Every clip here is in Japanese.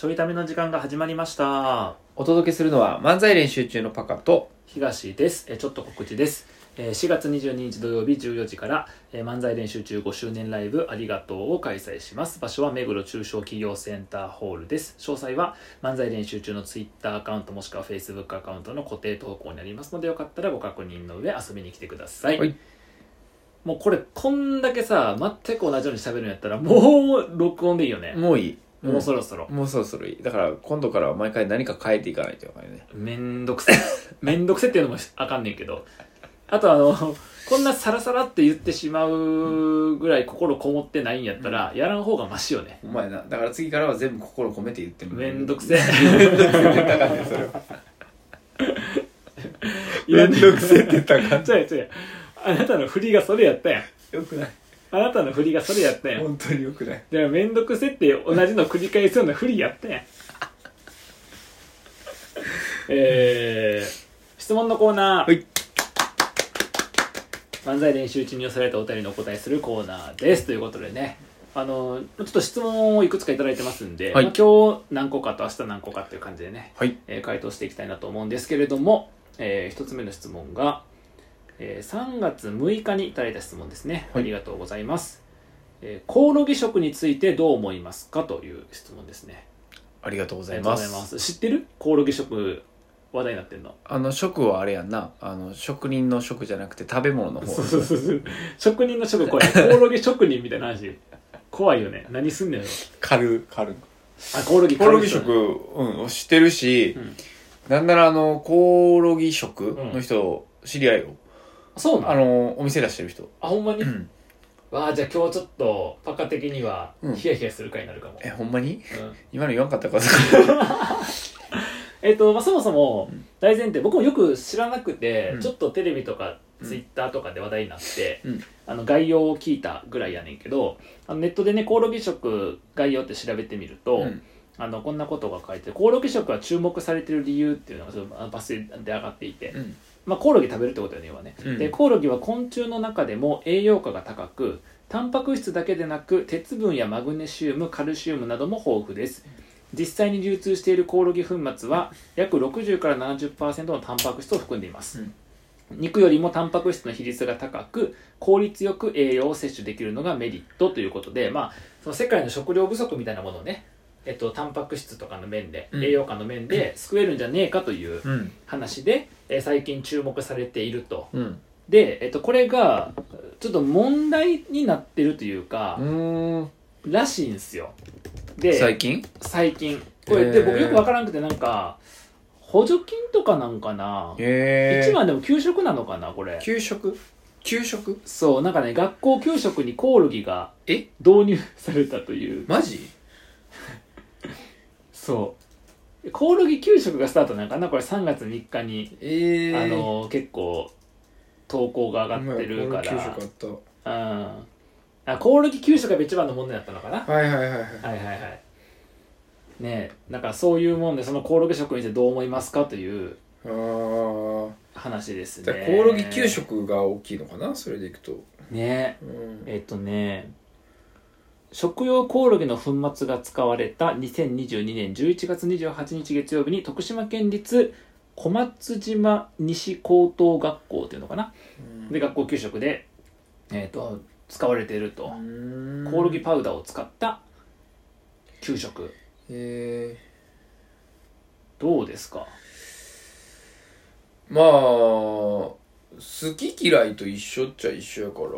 ちょいための時間が始まりました。お届けするのは漫才練習中のパカと。東です。えちょっと告知です。えー4月22日土曜日14時から、えー漫才練習中5周年ライブありがとうを開催します。場所は目黒中小企業センターホールです。詳細は漫才練習中のツイッターアカウントもしくはフェイスブックアカウントの固定投稿にありますのでよかったらご確認の上遊びに来てください、はい。もうこれこんだけさ全く同じように喋るんやったらもう録音でいいよね。もういいもうそろそろ。もうそろそろいい。だから今度からは毎回何か変えていかないといけないね。めんどくせえ。めんどくせえっていうのもあかんねんけど。あとあのこんなサラサラって言ってしまうぐらい心こもってないんやったら、やらん方がマシよね。お前な。だから次からは全部心込めて言ってみめんどくせえ。めんどくせえって言ったらあかんねんそれはめんどくせえって言った違う違う。あなたの振りがそれやったやん。よくないあなたの振りがそれやったやん。本当によくない。だからめんどくせえって同じの繰り返すような振りやったやん。えー、質問のコーナー。はい。漫才練習中に寄せられたお便りのお答えするコーナーです。ということでね。あのちょっと質問をいくつかいただいてますんで、はい。まあ今日何個かと明日何個かっていう感じでね、はい。えー回答していきたいなと思うんですけれども、えー一つ目の質問が、えー3月6日にいただいた質問ですね、はい。ありがとうございます、えーコオロギ食についてどう思いますか？という質問ですね。ありがとうございます。知ってる？コオロギ食話題になってんの。あの食はあれやんな。あの職人の食じゃなくて食べ物の方。そうそうそうそう。職人の食怖い。コオロギ職人みたいな話。怖いよね。何すんねんよ。狩る狩る。あコオロギコオロギ食、うん、知ってるし、うん。なんならあのコオロギ食の人、知り合いよそうなの？あのお店出してる人。あほんまに、うん。わあじゃあ今日ちょっとパカ的にはうん。ヒヤヒヤする回になるかも、えほんまに？うん。今の言わんかったか えっとまあ、そもそも大前提僕もよく知らなくて、うん。ちょっとテレビとかツイッターとかで話題になって、うん。あの概要を聞いたぐらいやねんけどあのネットでねコオロギ食概要って調べてみると、うん。あのこんなことが書いてコオロギ食は注目されてる理由っていうのがそのあのバスで上がっていて、うんまあ、コオロギ食べるってことよね要はね、うん。でコオロギは昆虫の中でも栄養価が高くタンパク質だけでなく鉄分やマグネシウムカルシウムなども豊富です。実際に流通しているコオロギ粉末は約60から70%のタンパク質を含んでいます、うん。肉よりもタンパク質の比率が高く効率よく栄養を摂取できるのがメリットということで、まあ、その世界の食料不足みたいなものをね、えっと、タンパク質とかの面で、うん。栄養価の面で救えるんじゃねえかといううん。話で、えー最近注目されていると。うん。で、えっと、これがちょっと問題になってるというか、うん。らしいんですよ。で最近？最近。これで僕よくわからんくてなんか補助金とかなんかな、へえ一番でも給食なのかなこれ。給食？給食？そうなんかね学校給食にコオロギがえ？導入されたという。マジ？そう。コオロギ給食がスタートなんかな？これ3月3日に、ええあの結構投稿が上がってるから。給食あった。うん。あコオロギ給食が一番の問題だったのかな？はいはいはいはい。はいはいはい。ねえなんかそういうもんでそのコオロギ食についてどう思いますかというあー。話ですね。コオロギ給食が大きいのかな？それでいくと。ねうん。えっとね食用コオロギの粉末が使われた2022年11月28日月曜日に徳島県立小松島西高等学校っていうのかな？で学校給食で、えっと使われていると、うん。コオロギパウダーを使った給食。えどうですか？ー、まあ好き嫌いと一緒っちゃ一緒やから、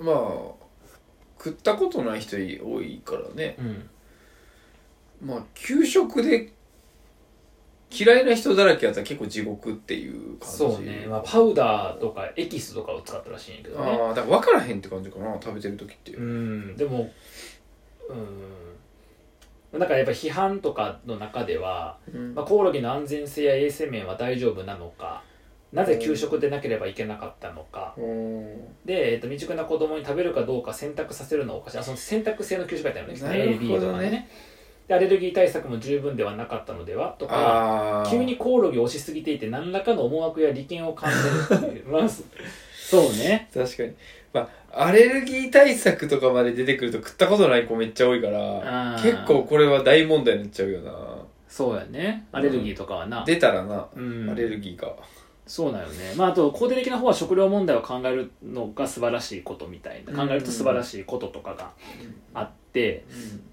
うん。まあ食ったことない人多いからね。うん。まあ給食で嫌いな人だらけやったら結構地獄っていう感じ。そうね、まあ、パウダーとかエキスとかを使ったらしいんやけどね。ああだから分からへんって感じかな食べてる時ってう。ん。でもうん。だからやっぱ批判とかの中では、うん。まあ、コオロギの安全性や衛生面は大丈夫なのかなぜ給食でなければいけなかったのか。うん。で、えっと、未熟な子供に食べるかどうか選択させるのはおかしい。あその選択制の給食だったよね。ね。AB とかね。でアレルギー対策も十分ではなかったのではとか急にコオロギを押しすぎていて何らかの思惑や利権を感じるっていうまあそ そうね。確かに。まあアレルギー対策とかまで出てくると食ったことない子めっちゃ多いから結構これは大問題になっちゃうよな。そうやね。アレルギーとかはな、出たらな、うん。アレルギーがそうなよね。まああと肯定的な方は食料問題を考えるのが素晴らしいことみたいな。考えると素晴らしいこととかがあって。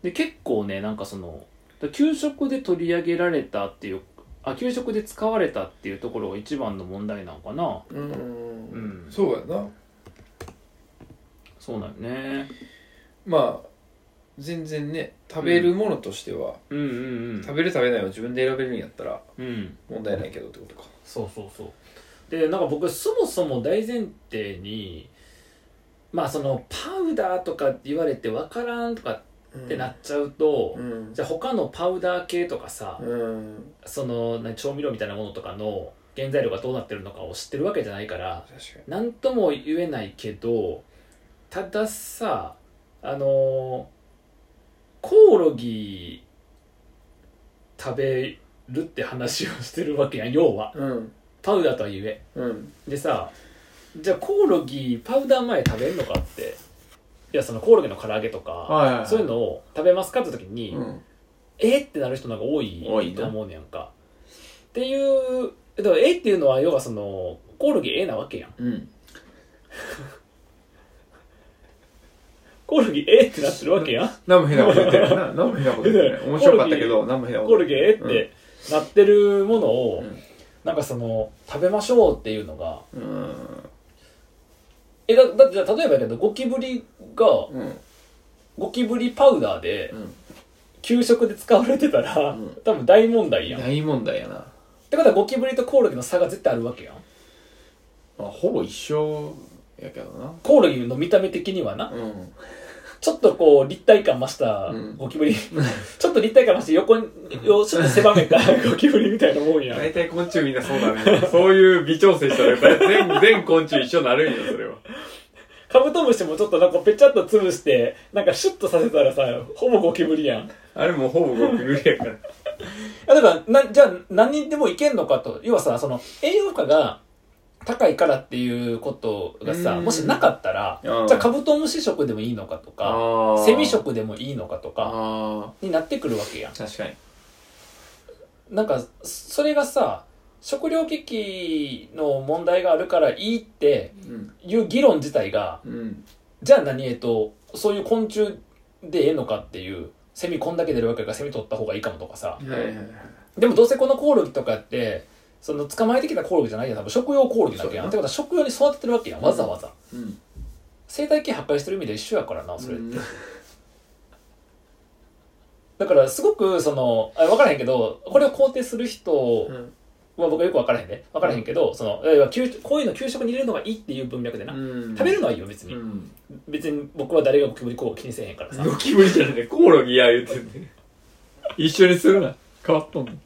で結構ねなんかその給食で取り上げられたっていうあ給食で使われたっていうところが一番の問題なのかな。うん、うん。そうやな。そうなんよね。まあ全然ね食べるものとしては、うん。うんうん食べる食べないを自分で選べるんやったらうん。問題ないけどってことか。そうそうそう。でなんか僕そもそも大前提にまあそのパウダーとか言われて分からんとかってなっちゃうと、うん。じゃあ他のパウダー系とかさ、うん。その何調味料みたいなものとかの原材料がどうなってるのかを知ってるわけじゃないから確かに。何とも言えないけどたださあのコオロギ食べるって話をしてるわけやん要は。うん。パウダーとはいえ。うん。でさじゃあコオロギパウダー前食べるのかって。いやそのコオロギの唐揚げとか、はいはいはい。そういうのを食べますかって時に、うん。えってなる人の方が多い多いな。と思うねやんか。っていうだからえっていうのは要はそのコオロギえなわけやん。うんコオロギえってなってるわけやん。何も変なこと言ってるな 何も変なこと言ってる面白かったけど何も変なことコオロギえってなってるものを、うん。なんかその食べましょうっていうのがうん。えだだってじゃあ例えばやけどゴキブリがうん。ゴキブリパウダーでうん。給食で使われてたら、うん。多分大問題やん。っ大問題やな。てことはゴキブリとコオロギの差が絶対あるわけやん。まあほぼ一緒やけどな。コオロギの見た目的にはな。うんちょっとこう立体感増したうん。ゴキブリ、ちょっと立体感増して横によちょっと狭めたゴキブリみたいなもんや。ん大体昆虫みんなそうだね。そういう微調整したら全 全昆虫一緒になるんよそれは。カブトムシもちょっとなんかぺちゃっと潰してなんかシュッとさせたらさほぼゴキブリやん。あれもうほぼゴキブリやから。あだからなじゃあ何人でもいけんのかと。要はさその栄養価が高いからっていうことがさうん。もしなかったらうん。じゃあカブトムシ食でもいいのかとかあセミ食でもいいのかとかあになってくるわけやん。あ確かに。なんかそれがさ食糧危機の問題があるからいいってうん。いう議論自体がうん。じゃあ何えっとそういう昆虫でええのかっていうセミこんだけ出るわけだからセミ取った方がいいかもとかさ。はいはいはい。でもどうせこのコオロギとかってその捕まえてきたコオロギじゃないやん。多分食用コオロギなわけやん。ってことは食用に育ててるわけやん。わざわざ、うん。生態系破壊してる意味で一緒やからなそれ、うん。だからすごくそのあ分からへんけどこれを肯定する人うん。は僕はよく分からへんで。分からへんけどそのこういうの給食に入れるのがいいっていう文脈でな、うん。食べるのはいいよ別に、うん。別に僕は誰がゴキブリこう気にせえへんからさ。ゴキブリじゃなくてコオロギや言うてんね一緒にするな。変わっとんね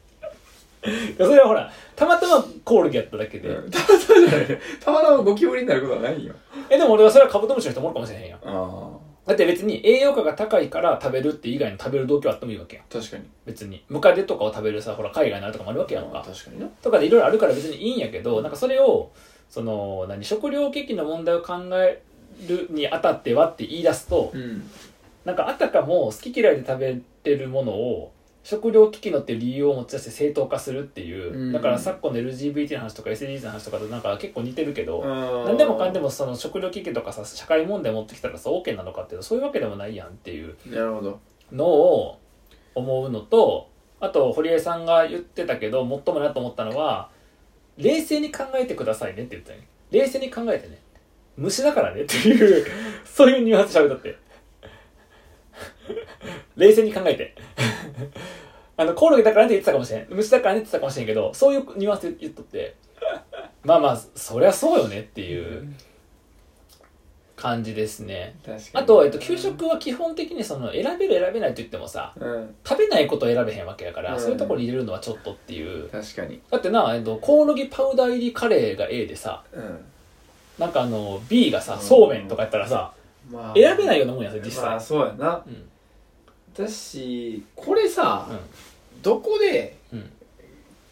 それはほらたまたまコオロギやっただけで、たまたまじゃない。たまたまゴキブリになることはないよ。えでも俺はそれはカブトムシの人もおるかもしれへんやだって別に栄養価が高いから食べるって以外の食べる動機はあってもいいわけや確かに。別に。ムカデとかを食べるさほら海外のあれとかもあるわけやんか。確かにな。とかでいろいろあるから別にいいんやけどなんかそれをその何食糧危機の問題を考えるにあたってはって言い出すとうん。なんかあたかも好き嫌いで食べてるものを食糧危機のっていう理由を持ち出して正当化するっていう、うん。だから昨今の LGBT の話とか SDGs の話とかとなんか結構似てるけど、何何でもかんでもその食糧危機とかさ社会問題持ってきたらさ OK なのかっていうとそういうわけでもないやんっていうのを思うのとあと堀江さんが言ってたけど最もなと思ったのは冷静に考えてくださいねって言ったよね冷静に考えてね。虫だからねっていうそういうニュアンスしゃべったって冷静に考えて。あのコオロギだからねって言ってたかもしれん。虫だからねって言ってたかもしれんけどそういうニュアンスで言っとって。まあまあそりゃそうよねっていう感じですね。あと、えっと、給食は基本的にその選べる選べないと言ってもさうん。食べないことを選べへんわけやから、うん。そういうところに入れるのはちょっとっていう。確かに。だってな、えっと、コオロギパウダー入りカレーが A でさうん。なんかあの B がさうん。そうめんとかやったらさまあ。選べないようなもんやさ実際、まあそうやな。うんだしこれさうどこでんうん。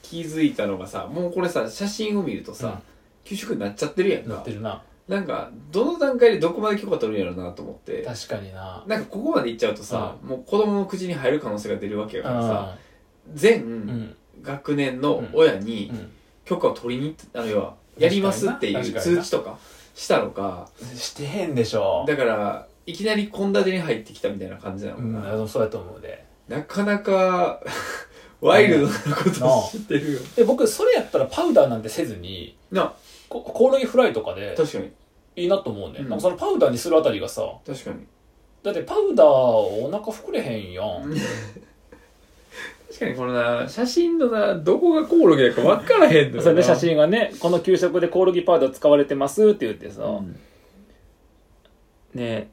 気づいたのがさもうこれさ写真を見るとさ給食になっちゃってるやんか。なってるな。なんかどの段階でどこまで許可取るんやろうなと思って。確かにな。なんかここまでいっちゃうとさ、もう子供の口に入る可能性が出るわけやからさう全ん。学年の親にうん。許可を取りに行ってあの要はやりますっていう確かにな。通知とかしたのかしてへんでしょ。だからいきなり献立に入ってきたみたいな感じなのうかな、んそうやと思うで。なかなか ワイルドなことを知ってるよ。で僕それやったらパウダーなんてせずにな。こコオロギフライとかで確かに。いいなと思うね、うん。なんかそのパウダーにするあたりがさ確かに。だってパウダーお腹膨れへんやん、確かにこのな写真のなどこがコオロギだか分からへんのそれで写真がねこの給食でコオロギパウダー使われてますって言ってさ、うん。ね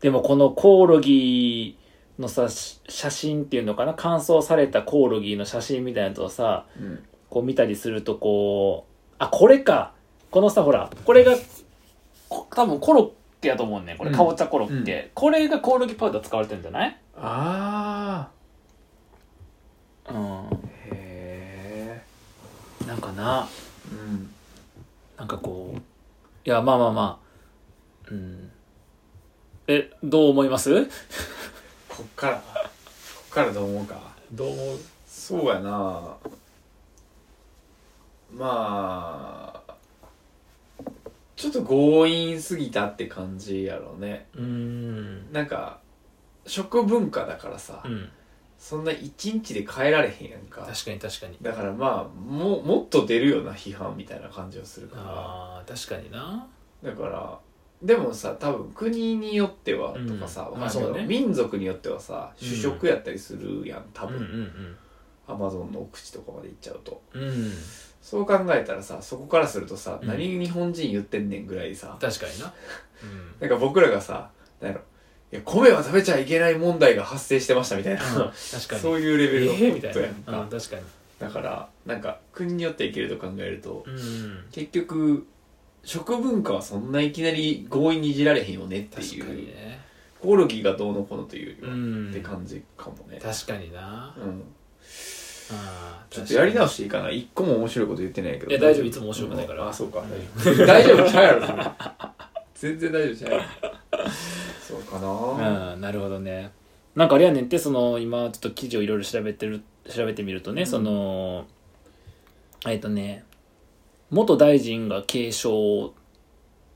でもこのコオロギのさし写真っていうのかな？乾燥されたコオロギの写真みたいなやつをさうん。こう見たりするとこうあこれか！このさほらこれがこ多分コロッケやと思うね。んこれうん。かぼちゃコロッケ、これがコオロギパウダー使われてるんじゃない？あうん。あへえなんかな。うん。なんかこういやまあまあまあ。うんえどう思います？こっから？こっからどう思うか？どう思う？そうやな。まあちょっと強引すぎたって感じやろうね。うん。なんか食文化だからさ、うん。そんな一日で変えられへんやんか。確かに確かに。だからまあももっと出るような批判みたいな感じをするかあー確かにな。らだからでもさ多分国によってはとかさ、うん。わかんないけどまあそうね。民族によってはさうん主食やったりするやん多うん。う分、んアマゾンの奥地とかまで行っちゃうと。うん。うんそう考えたらさそこからするとさ、うん。何日本人言ってんねんぐらいさ確かにな。う んなんか僕らがさなんやろいや米は食べちゃいけない問題が発生してましたみたいな、確かに。そういうレベルのええみたいことやんな、か、うん、確かに。だからなんか国によっていけると考えると、うん。結局食文化はそんないきなり強引にいじられへんよねって確かいうにね。コオロギがどうのこうのというよりは、うん。って感じかもね、確かにな。うん、あーちょっとやり直確していいかな。一個も面白いこと言ってないけど。いや大丈夫？いつも面白くないから。うんあそうか。うん。大丈夫大丈夫ちゃうやろそれ。全然大丈夫ちゃうやろ。そうかかな。にうんなるほどね。なんかあれやねんってその今ちょっと記事をいろいろ調べてる調べてみるとね、うん。そのえっとね元大臣が継承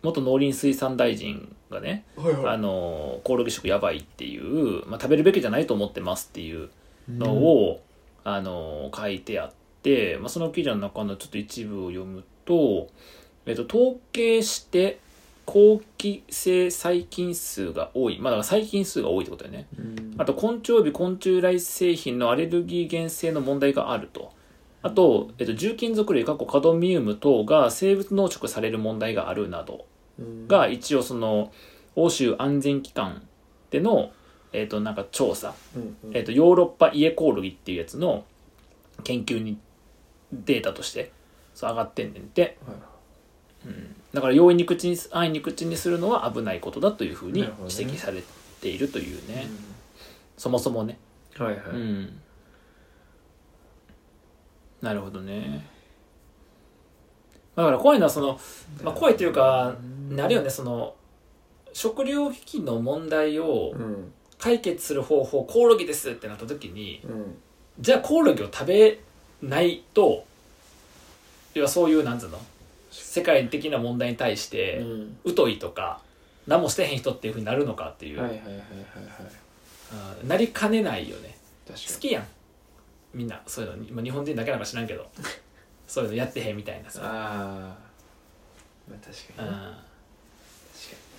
元農林水産大臣がねはいはい。あのコオロギ食やばいっていう、まあ、食べるべきじゃないと思ってますっていうのを、あの書いてあって、まあ、その記事の中のちょっと一部を読むと、えっと、統計して好気性細菌数が多い、まあ、だから細菌数が多いってことだよね。うん。あと昆虫及び昆虫来製品のアレルギー原性の問題があるとあと、えっと、重金属類過去カドミウム等が生物濃縮される問題があるなど。うん。が一応その欧州安全機関での、えっとなんか調査。うんうん。えっとヨーロッパイエコオロギっていうやつの研究にデータとしてそう上がってんねんて、はいうん、だから容易に口に安易に口にするのは危ないことだというふうに指摘されているというね。そもそもね、うんはいはい、うんなるほどね。だから怖いのはその、まあ、怖いというかあれよねその食料危機の問題をうん。解決する方法コオロギですってなった時にうん。じゃあコオロギを食べないと要はそういうなんつうの世界的な問題に対してうん。疎いとか何もしてへん人っていうふうになるのかっていう、はいはいはいはいはい。うんなりかねないよね。確か好きやんみんなそういうの今日本人だけなんか知らんけど そういうのやってへんみたいなにさ、ああまあ確かうん。にな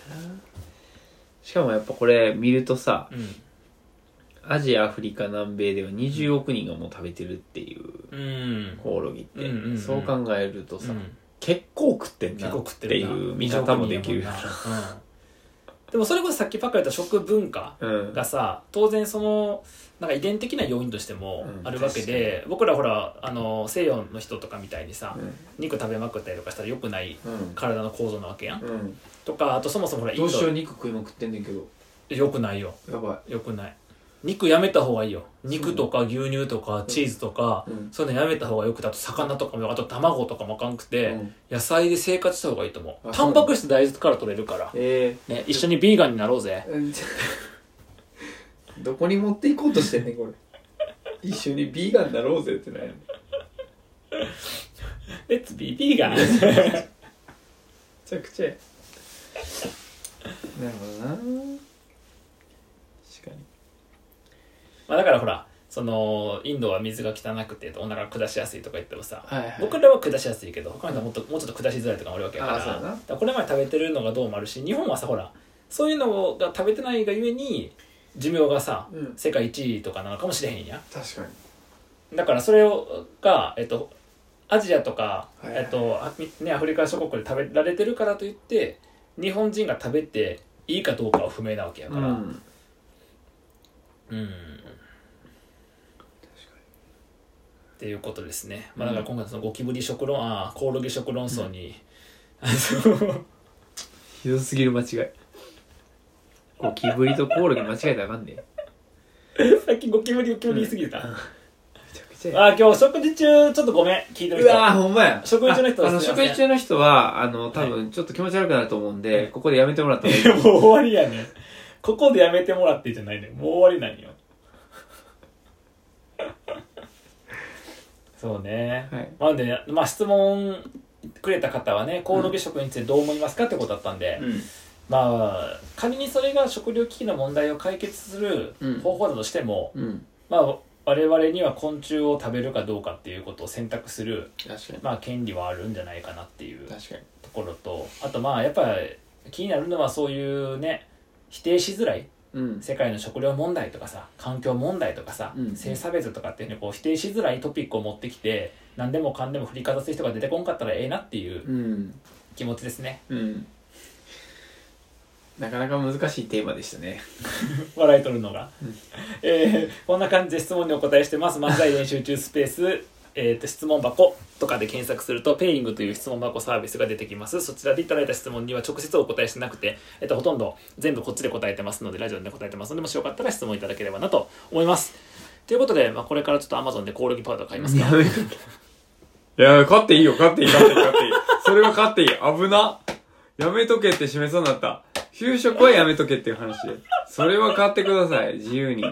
確かにな。しかもやっぱこれ見るとさうんアジアアフリカ南米では20億人がもう食べてるっていううん。コオロギって、うんうんうん。そう考えるとさ、うん。結構食ってん結なっ構食っていう見方もできるよ20億人やもんな。うんでもそれこそさっきパッカ言った食文化なうん。がさ当然そのなんか遺伝的な要因としてもうん。あるわけで、僕らほらあの西洋の人とかみたいにさ、うん。肉食べまくったりとかしたら良くないうん。体の構造なわけやん、うん。とかあとそもそもほらどうしようド肉食いまくってんねんけど。良くないよ。やば良くない肉やめた方がいいよ。肉とか牛乳とかチーズとか、うん。そういうのやめた方がよくてあと魚とかもあと卵とかもあかんくて、うん。野菜で生活した方がいいと思う。あタンパク質大豆から取れるから、えね、一緒にビーガンになろうぜ。えどこに持っていこうとしてんねんこれ。一緒にビーガンになろうぜってないのレッツビービーガンめちゃくちゃや。なるほどな確かにまあだからほらそのインドは水が汚くてお腹下しやすいとか言ってもさ、はいはい。僕らは下しやすいけど他の人はもっともうちょっと下しづらいとかもあるわけやからだからこれまで食べてるのがどうもあるし日本はさほらそういうのが食べてないがゆえに寿命がさ、うん。世界一位とかなのかもしれへんや確かに。だからそれをが、えっと、アジアとか、はいはい。えっとあね、アフリカ諸国で食べられてるからといって日本人が食べていいかどうかは不明なわけやから。うんっていうことですね、まあ、だから今回そのゴキブリ食論ああコオロギ食論争に、あのひどすぎる間違い。ゴキブリとコオロギ間違えたらあかんねさっきゴキブリゴキブリ言い過ぎてた、めちゃくちゃや。ああ今日食事中ちょっとごめん聞いてるう人。わーほんまや。食事中の人はああのすいません食事中の人はあの多分ちょっと気持ち悪くなると思うんで、ここでやめてもらった方がいい。い やもう終わりやね。んここでやめてもらってじゃないね。んもう終わりなんよそうね、はい。まあでねまあ質問くれた方はねコオロギ食についてどう思いますかってことだったんで、うん。まあ仮にそれが食料危機の問題を解決するうん。方法だとしても、うん。まあ我々には昆虫を食べるかどうかっていうことを選択する、まあ、権利はあるんじゃないかなっていうところとあとまあやっぱ気になるのはそういうね否定しづらいうん世界の食料問題とかさ環境問題とかさ、うん。性差別とかっていうのをこう否定しづらいトピックを持ってきて何でもかんでも振りかざす人が出てこんかったらええなっていううん。気持ちですね。うん。なかなか難しいテーマでしたね。笑い取るのが、えーこんな感じで質問にお答えしてます。漫才練習中スペースえー、と質問箱とかで検索すると、ペイングという質問箱サービスが出てきます。そちらでいただいた質問には直接お答えしてなくて、えっと、ほとんど全部こっちで答えてますので、ラジオで答えてます。ので、もしよかったら質問いただければなと思います。ということで、まあ、これからちょっと Amazon でコオロギパウダー買いますかいや買っていいよ買っていい買っていい買っていい。それは買っていい。危な。やめとけって示そうになった。給食はやめとけっていう話。それは買ってください。自由に。